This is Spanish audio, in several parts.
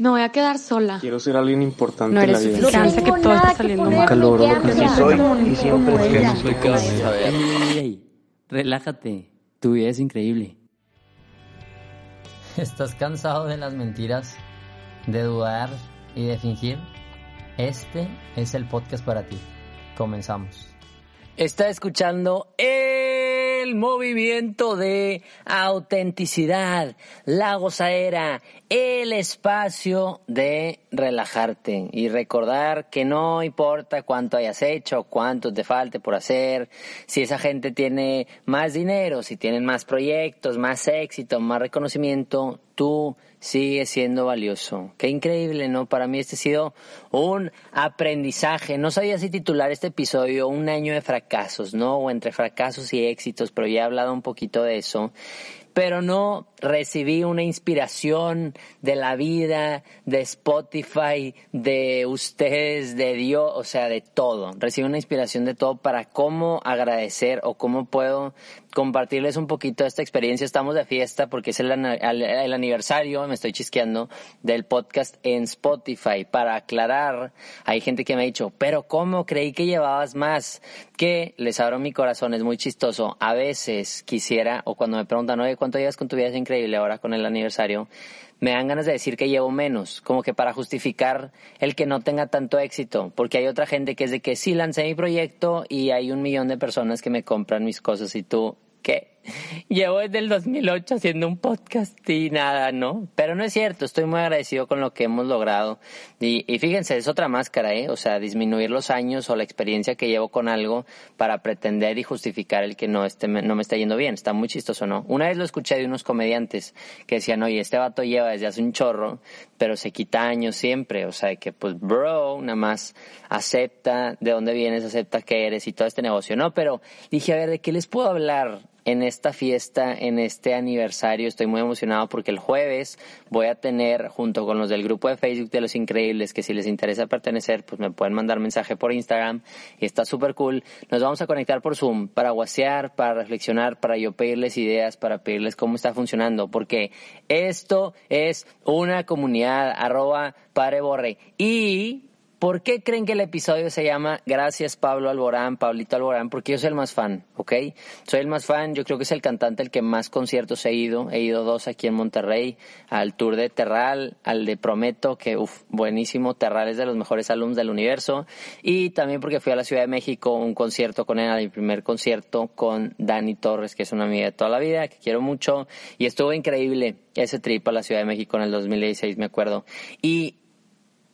Me voy a quedar sola. Quiero ser alguien importante No en la eres vida. suficiente, que todo está saliendo mal. Nunca logro lo que Así soy y siempre Ey, seré. ey, ey, relájate, tu vida es increíble. ¿Estás cansado de las mentiras, de dudar y de fingir? Este es el podcast para ti. Comenzamos. Está escuchando el movimiento de autenticidad, la gozadera, el espacio de relajarte y recordar que no importa cuánto hayas hecho, cuánto te falte por hacer, si esa gente tiene más dinero, si tienen más proyectos, más éxito, más reconocimiento, tú sigues siendo valioso. Qué increíble, ¿no? Para mí este ha sido un aprendizaje. No sabía si titular este episodio Un año de fracasos, ¿no? O entre fracasos y éxitos, pero ya he hablado un poquito de eso. Pero no recibí una inspiración de la vida, de Spotify, de ustedes, de Dios, o sea, de todo. Recibí una inspiración de todo para cómo agradecer o cómo puedo compartirles un poquito esta experiencia. Estamos de fiesta porque es el- el aniversario, me estoy chisqueando, del podcast en Spotify. Para aclarar, hay gente que me ha dicho, pero ¿cómo creí que llevabas más? Que les abro mi corazón, es muy chistoso. A veces quisiera, o cuando me preguntan, oye, ¿cuánto llevas con tu vida? Es increíble ahora con el aniversario. Me dan ganas de decir que llevo menos, como que para justificar el que no tenga tanto éxito, porque hay otra gente que es de que sí lancé mi proyecto y hay un millón de personas que me compran mis cosas y tú, ¿qué? Llevo desde el 2008 haciendo un podcast y nada, ¿no? Pero no es cierto, estoy muy agradecido con lo que hemos logrado. Y, y fíjense, es otra máscara, ¿eh? O sea, disminuir los años o la experiencia que llevo con algo para pretender y justificar el que no, esté, no me está yendo bien. Está muy chistoso, ¿no? Una vez lo escuché de unos comediantes que decían, oye, este vato lleva desde hace un chorro, pero se quita años siempre. O sea, que pues, bro, nada más acepta de dónde vienes, acepta que eres y todo este negocio, ¿no? Pero dije, a ver, ¿de qué les puedo hablar? En esta fiesta, en este aniversario. Estoy muy emocionado porque el jueves voy a tener, junto con los del grupo de Facebook de Los Increíbles, que si les interesa pertenecer, pues me pueden mandar mensaje por Instagram y está súper cool. Nos vamos a conectar por Zoom para guasear, para reflexionar, para yo pedirles ideas, para pedirles cómo está funcionando, porque esto es una comunidad, arroba Padre Borre. Y ¿Por qué creen que el episodio se llama Gracias Pablo Alborán, Pablito Alborán? Porque yo soy el más fan, ¿ok? Soy el más fan, yo creo que es el cantante el que más conciertos he ido. He ido dos aquí en Monterrey, al tour de Terral, al de Prometo, que uff, buenísimo. Terral es de los mejores alumnos del universo. Y también porque fui a la Ciudad de México, un concierto con él, mi primer concierto con Dani Torres, que es una amiga de toda la vida, que quiero mucho. Y estuvo increíble ese trip a la Ciudad de México en el 2016, me acuerdo. Y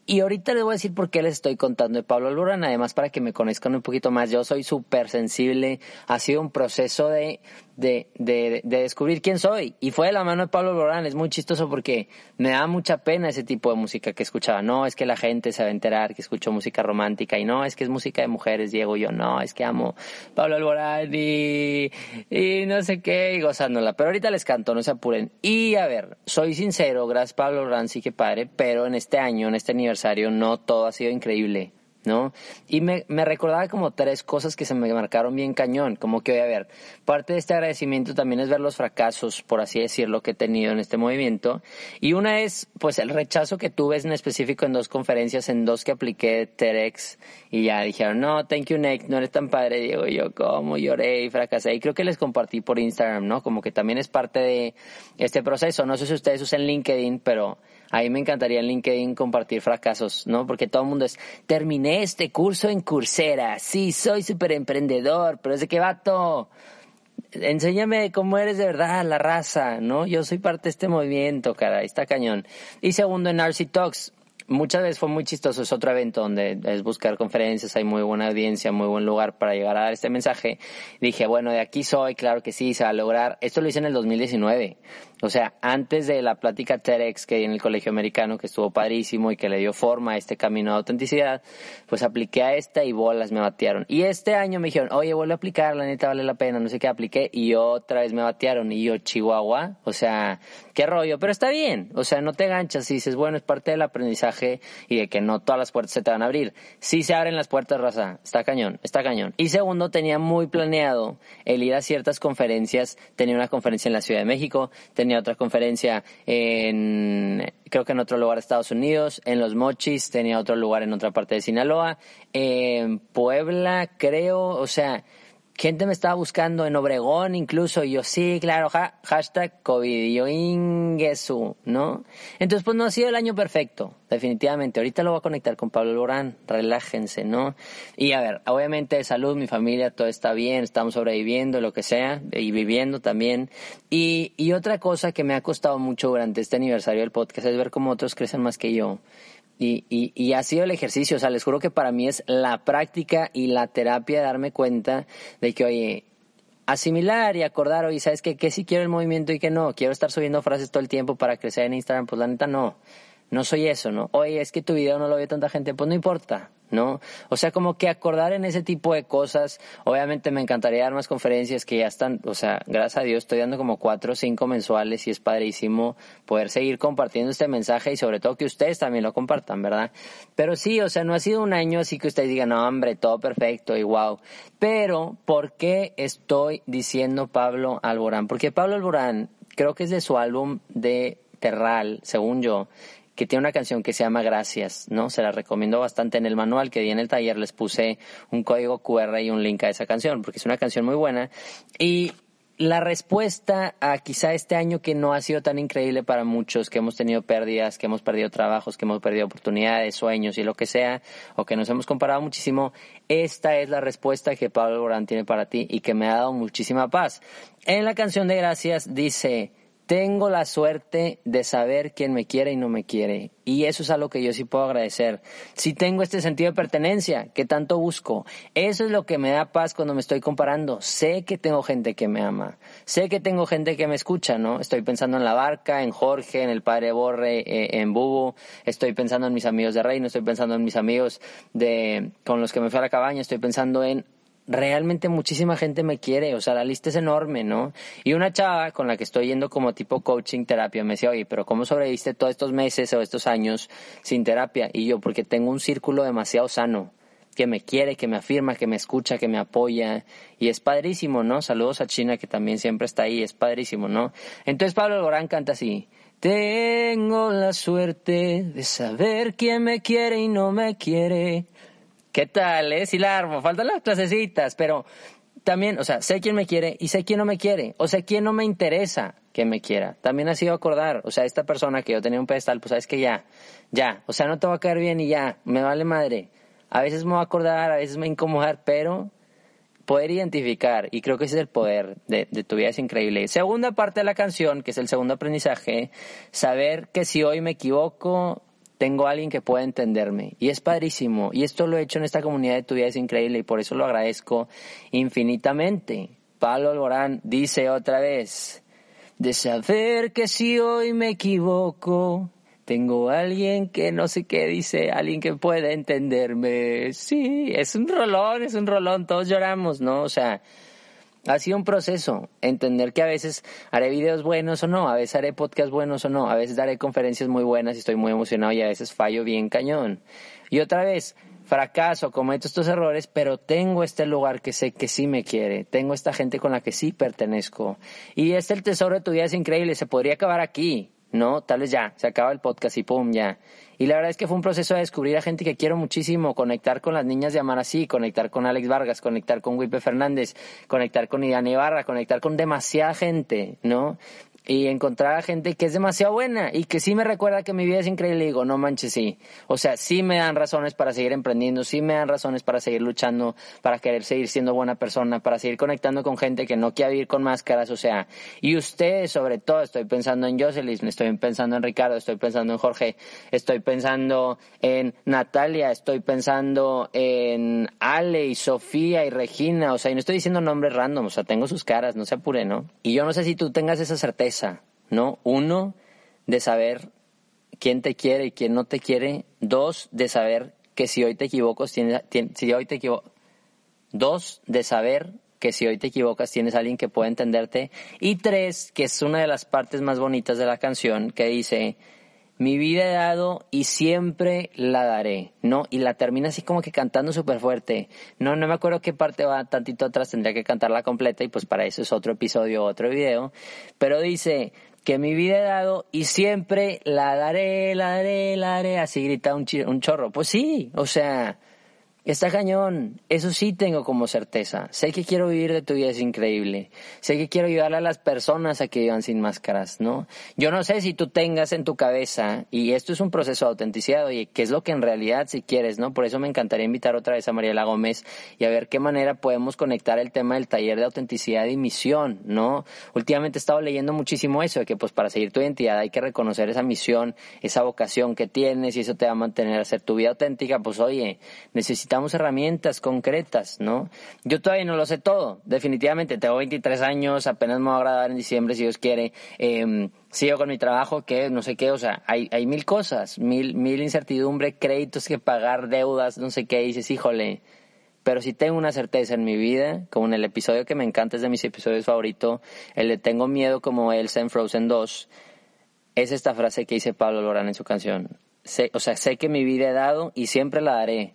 y ahorita les voy a decir por qué les estoy contando de Pablo Alborán, además para que me conozcan un poquito más. Yo soy súper sensible, ha sido un proceso de, de, de, de, descubrir quién soy. Y fue de la mano de Pablo Alborán, es muy chistoso porque me da mucha pena ese tipo de música que escuchaba. No, es que la gente se va a enterar que escucho música romántica y no, es que es música de mujeres, Diego. Yo no, es que amo Pablo Alborán y, y no sé qué, y gozándola. Pero ahorita les canto, no se apuren. Y a ver, soy sincero, gracias Pablo Alborán, sí que padre, pero en este año, en este aniversario, no todo ha sido increíble, ¿no? Y me, me, recordaba como tres cosas que se me marcaron bien cañón, como que, a ver, parte de este agradecimiento también es ver los fracasos, por así decirlo, que he tenido en este movimiento. Y una es, pues, el rechazo que tuve en específico en dos conferencias, en dos que apliqué TEDx, y ya dijeron, no, thank you, Nick, no eres tan padre, Diego. Y yo, como lloré y fracasé. Y creo que les compartí por Instagram, ¿no? Como que también es parte de este proceso. No sé si ustedes usan LinkedIn, pero a mí me encantaría en LinkedIn compartir fracasos, ¿no? Porque todo el mundo es, terminé este curso en Coursera, sí, soy súper emprendedor, pero es de qué vato. Enséñame cómo eres de verdad, la raza, ¿no? Yo soy parte de este movimiento, cara, está cañón. Y segundo, en RC Talks, muchas veces fue muy chistoso, es otro evento donde es buscar conferencias, hay muy buena audiencia, muy buen lugar para llegar a dar este mensaje. Dije, bueno, de aquí soy, claro que sí, se va a lograr. Esto lo hice en el 2019. O sea, antes de la plática TEDx que di en el colegio americano, que estuvo padrísimo y que le dio forma a este camino de autenticidad, pues apliqué a esta y bolas me batearon. Y este año me dijeron, oye, vuelve a aplicar, la neta vale la pena, no sé qué, apliqué y otra vez me batearon. Y yo, Chihuahua, o sea, qué rollo, pero está bien. O sea, no te ganchas y dices, bueno, es parte del aprendizaje y de que no todas las puertas se te van a abrir. Sí se abren las puertas, raza. Está cañón, está cañón. Y segundo, tenía muy planeado el ir a ciertas conferencias. Tenía una conferencia en la Ciudad de México, tenía otra conferencia en, creo que en otro lugar de Estados Unidos, en Los Mochis, tenía otro lugar en otra parte de Sinaloa, en Puebla, creo, o sea, gente me estaba buscando en Obregón incluso, y yo, sí, claro, hashtag COVID, y yo, ingesu, ¿no? Entonces, pues no ha sido el año perfecto, definitivamente. Ahorita lo voy a conectar con Pablo Lorán, relájense, ¿no? Y a ver, obviamente salud, mi familia, todo está bien, estamos sobreviviendo, lo que sea, y viviendo también. Y, y otra cosa que me ha costado mucho durante este aniversario del podcast es ver cómo otros crecen más que yo. Y, y, y, ha sido el ejercicio, o sea, les juro que para mí es la práctica y la terapia de darme cuenta de que, oye, asimilar y acordar, oye, ¿sabes qué? Que sí quiero el movimiento y que no. Quiero estar subiendo frases todo el tiempo para crecer en Instagram. Pues la neta no. No soy eso, ¿no? Oye, es que tu video no lo ve tanta gente. Pues no importa. ¿no? O sea, como que acordar en ese tipo de cosas. Obviamente me encantaría dar más conferencias que ya están, o sea, gracias a Dios estoy dando como cuatro o cinco mensuales y es padrísimo poder seguir compartiendo este mensaje y sobre todo que ustedes también lo compartan, ¿verdad? Pero sí, o sea, no ha sido un año así que ustedes digan, no, hombre, todo perfecto y wow. Pero, ¿por qué estoy diciendo Pablo Alborán? Porque Pablo Alborán, creo que es de su álbum de Terral, según yo, que tiene una canción que se llama Gracias, ¿no? Se la recomiendo bastante. En el manual que di en el taller les puse un código QR y un link a esa canción, porque es una canción muy buena. Y la respuesta a quizá este año que no ha sido tan increíble para muchos, que hemos tenido pérdidas, que hemos perdido trabajos, que hemos perdido oportunidades, sueños y lo que sea, o que nos hemos comparado muchísimo, esta es la respuesta que Pablo Borán tiene para ti y que me ha dado muchísima paz. En la canción de Gracias dice, tengo la suerte de saber quién me quiere y no me quiere. Y eso es algo que yo sí puedo agradecer. Si tengo este sentido de pertenencia que tanto busco, eso es lo que me da paz cuando me estoy comparando. Sé que tengo gente que me ama. Sé que tengo gente que me escucha, ¿no? Estoy pensando en la barca, en Jorge, en el padre Borre, eh, en Bubu. Estoy pensando en mis amigos de Reino. Estoy pensando en mis amigos de, con los que me fui a la cabaña. Estoy pensando en realmente muchísima gente me quiere, o sea, la lista es enorme, ¿no? Y una chava con la que estoy yendo como tipo coaching terapia me decía, oye, pero ¿cómo sobreviviste todos estos meses o estos años sin terapia? Y yo, porque tengo un círculo demasiado sano, que me quiere, que me afirma, que me escucha, que me apoya, y es padrísimo, ¿no? Saludos a China, que también siempre está ahí, es padrísimo, ¿no? Entonces Pablo Lorán canta así, tengo la suerte de saber quién me quiere y no me quiere ¿Qué tal, eh? Sí la armo, faltan las clasecitas, pero también, o sea, sé quién me quiere y sé quién no me quiere, o sea, quién no me interesa que me quiera. También ha sido acordar, o sea, esta persona que yo tenía un pedestal, pues sabes que ya, ya, o sea, no te va a caer bien y ya, me vale madre. A veces me va a acordar, a veces me va a incomodar, pero poder identificar, y creo que ese es el poder de, de, tu vida, es increíble. Segunda parte de la canción, que es el segundo aprendizaje, saber que si hoy me equivoco, tengo a alguien que pueda entenderme. Y es padrísimo. Y esto lo he hecho en esta comunidad de tu vida, es increíble y por eso lo agradezco infinitamente. Pablo Alborán dice otra vez, de saber que si hoy me equivoco, tengo a alguien que no sé qué dice, alguien que pueda entenderme. Sí, es un rolón, es un rolón, todos lloramos, ¿no? O sea, ha sido un proceso, entender que a veces haré videos buenos o no, a veces haré podcasts buenos o no, a veces daré conferencias muy buenas y estoy muy emocionado y a veces fallo bien cañón. Y otra vez, fracaso, cometo estos errores, pero tengo este lugar que sé que sí me quiere, tengo esta gente con la que sí pertenezco. Y este el tesoro de tu vida es increíble, se podría acabar aquí, ¿no? Tal vez ya, se acaba el podcast y pum, ya. Y la verdad es que fue un proceso de descubrir a gente que quiero muchísimo, conectar con las niñas de Amar Así, conectar con Alex Vargas, conectar con Wipe Fernández, conectar con Idan Ibarra, conectar con demasiada gente, ¿no? Y encontrar a gente que es demasiado buena y que sí me recuerda que mi vida es increíble y digo, no manches, sí. O sea, sí me dan razones para seguir emprendiendo, sí me dan razones para seguir luchando, para querer seguir siendo buena persona, para seguir conectando con gente que no quiere vivir con máscaras, o sea, y ustedes sobre todo, estoy pensando en Jocelyn, estoy pensando en Ricardo, estoy pensando en Jorge, estoy pensando en Natalia, estoy pensando en Ale y Sofía y Regina, o sea, y no estoy diciendo nombres random, o sea, tengo sus caras, no se apure, ¿no? Y yo no sé si tú tengas esa certeza ¿no? Uno, de saber quién te quiere y quién no te quiere. Dos, de saber que si hoy te equivocas, tienes, si hoy te Dos, de saber que si hoy te equivocas tienes alguien que pueda entenderte. Y tres, que es una de las partes más bonitas de la canción, que dice, mi vida he dado y siempre la daré, ¿no? Y la termina así como que cantando súper fuerte. No, no me acuerdo qué parte va tantito atrás, tendría que cantarla completa y pues para eso es otro episodio, otro video. Pero dice que mi vida he dado y siempre la daré, la daré, la daré, así grita un, un chorro. Pues sí, o sea, Está cañón, eso sí tengo como certeza. Sé que quiero vivir de tu vida es increíble. Sé que quiero ayudarle a las personas a que vivan sin máscaras, ¿no? Yo no sé si tú tengas en tu cabeza, y esto es un proceso de autenticidad, oye, ¿qué es lo que en realidad si quieres, no? Por eso me encantaría invitar otra vez a Mariela Gómez y a ver qué manera podemos conectar el tema del taller de autenticidad y misión, ¿no? Últimamente he estado leyendo muchísimo eso, de que pues para seguir tu identidad hay que reconocer esa misión, esa vocación que tienes y eso te va a mantener a hacer tu vida auténtica, pues oye, necesitamos herramientas concretas, ¿no? Yo todavía no lo sé todo, definitivamente. Tengo 23 años, apenas me voy a graduar en diciembre, si Dios quiere. Eh, sigo con mi trabajo, que no sé qué, o sea, hay, hay mil cosas, mil, mil incertidumbre, créditos que pagar, deudas, no sé qué, dices, híjole. Pero si tengo una certeza en mi vida, como en el episodio que me encanta, es de mis episodios favoritos, el de Tengo miedo como Elsa en Frozen 2, es esta frase que dice Pablo Lorán en su canción. O sea, sé que mi vida he dado y siempre la daré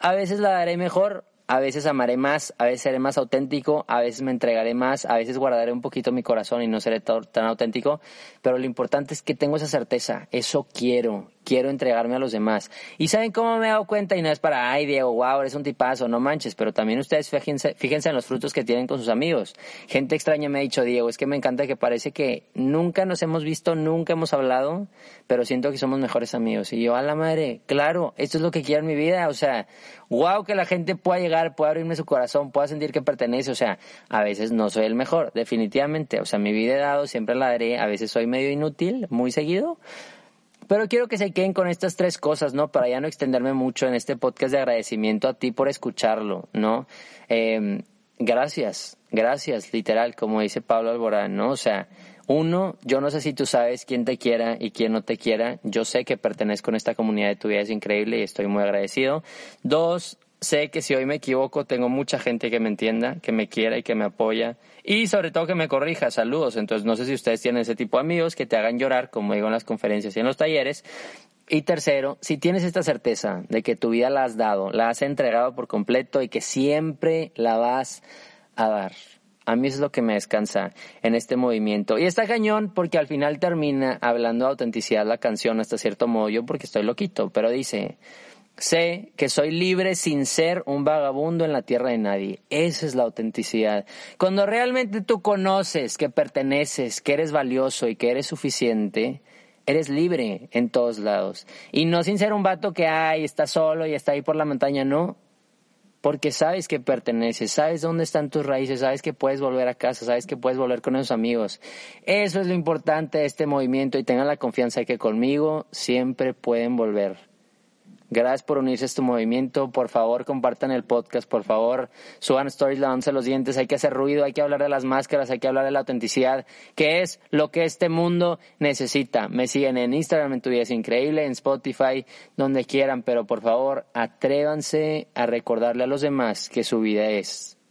a veces la daré mejor, a veces amaré más, a veces seré más auténtico, a veces me entregaré más, a veces guardaré un poquito mi corazón y no seré tan auténtico, pero lo importante es que tengo esa certeza, eso quiero, quiero entregarme a los demás. ¿Y saben cómo me he dado cuenta? Y no es para, ay Diego, wow, eres un tipazo, no manches, pero también ustedes fíjense, fíjense en los frutos que tienen con sus amigos. Gente extraña me ha dicho, Diego, es que me encanta que parece que nunca nos hemos visto, nunca hemos hablado, pero siento que somos mejores amigos. Y yo, a la madre, claro, esto es lo que quiero en mi vida, o sea, wow, que la gente pueda llegar, pueda abrirme su corazón, pueda sentir que pertenece, o sea, a veces no soy el mejor, definitivamente, o sea, mi vida he dado, siempre la daré, a veces soy medio inútil, muy seguido, pero quiero que se queden con estas tres cosas, ¿no? Para ya no extenderme mucho en este podcast de agradecimiento a ti por escucharlo, ¿no? Em, gracias, gracias, literal, como dice Pablo Alborán, ¿no? O sea, uno, yo no sé si tú sabes quién te quiera y quién no te quiera. Yo sé que pertenezco a esta comunidad de tu vida, es increíble y estoy muy agradecido. Dos, sé que si hoy me equivoco, tengo mucha gente que me entienda, que me quiera y que me apoya. Y sobre todo que me corrija. Saludos. Entonces, no sé si ustedes tienen ese tipo de amigos que te hagan llorar, como digo en las conferencias y en los talleres. Y tercero, si tienes esta certeza de que tu vida la has dado, la has entregado por completo y que siempre la vas a dar. A mí es lo que me descansa en este movimiento. Y está cañón porque al final termina hablando de autenticidad la canción hasta cierto modo, yo porque estoy loquito, pero dice, Sé que soy libre sin ser un vagabundo en la tierra de nadie. Esa es la autenticidad. Cuando realmente tú conoces que perteneces, que eres valioso y que eres suficiente, eres libre en todos lados. Y no sin ser un vato que, ay, está solo y está ahí por la montaña, no. Porque sabes que perteneces, sabes dónde están tus raíces, sabes que puedes volver a casa, sabes que puedes volver con esos amigos. Eso es lo importante de este movimiento y tengan la confianza de que conmigo siempre pueden volver. Gracias por unirse a este movimiento. Por favor, compartan el podcast. Por favor, suban stories, lavándose los dientes. Hay que hacer ruido, hay que hablar de las máscaras, hay que hablar de la autenticidad, que es lo que este mundo necesita. Me siguen en Instagram, en tu vida es increíble, en Spotify, donde quieran, pero por favor, atrévanse a recordarle a los demás que su vida es